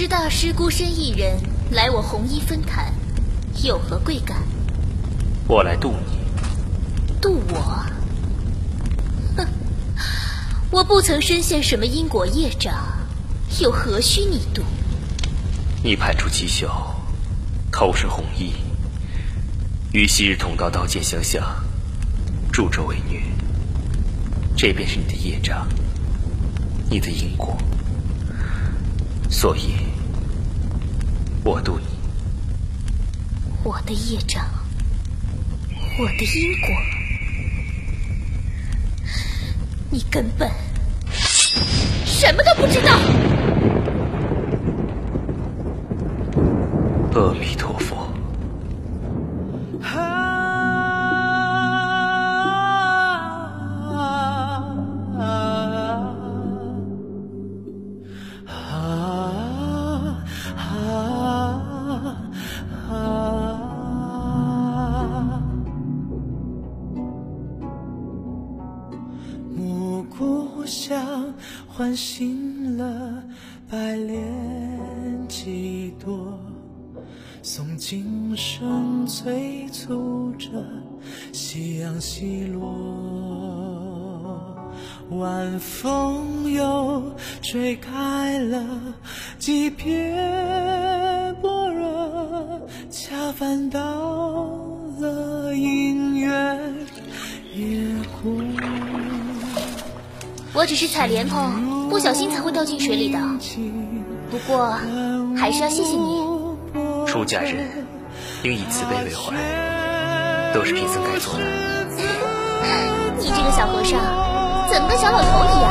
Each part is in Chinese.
知大师孤身一人来我红衣分坛，有何贵干？我来渡你。渡我？哼！我不曾深陷什么因果业障，又何须你渡？你派出七秀，头身红衣，与昔日同道刀剑相向，助纣为虐，这便是你的业障，你的因果。所以，我渡你。我的业障，我的因果。你根本什么都不知道。阿弥陀佛。唤醒了百炼几多，诵经声催促着夕阳西落，晚风又吹开了几片薄若，恰反到我只是采莲蓬，不小心才会掉进水里的。不过，还是要谢谢你。出家人应以慈悲为怀，都是贫僧该做的。你这个小和尚，怎么跟小老头一样？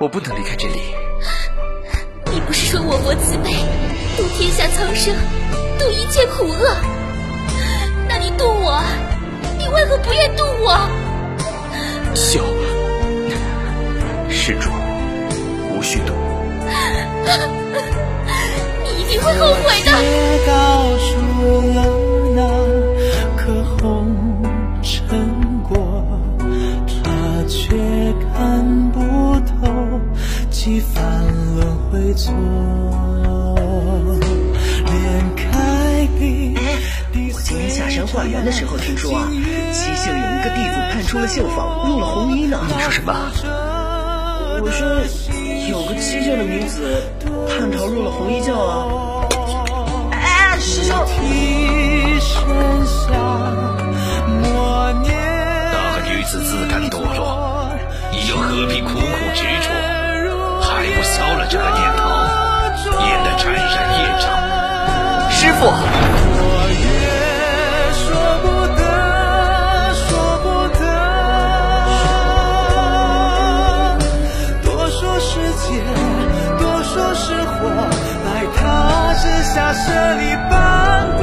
我不能离开这里。你不是说我国慈悲，度天下苍生，度一切苦厄？那你渡我，你为何不愿渡我？笑，施主，无需渡。你一定会后悔的。哎，我今天下山化缘的时候听说啊，七秀有一个弟子叛出了绣坊，入了红衣呢。你说什么？我说有个七秀的女子叛逃入了红衣教啊。哎，师兄。那个女子自甘堕落，你又何必苦苦执着？还不消了这个念头？沾染业障，师傅。我越说不得，说不得，多说是劫，多说是祸，来他之下舍离斑驳。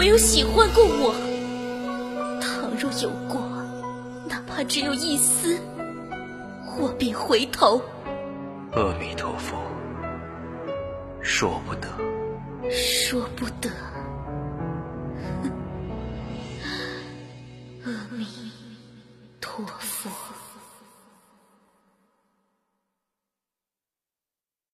没有喜欢过我，倘若有过，哪怕只有一丝，我便回头。阿弥陀佛，说不得，说不得。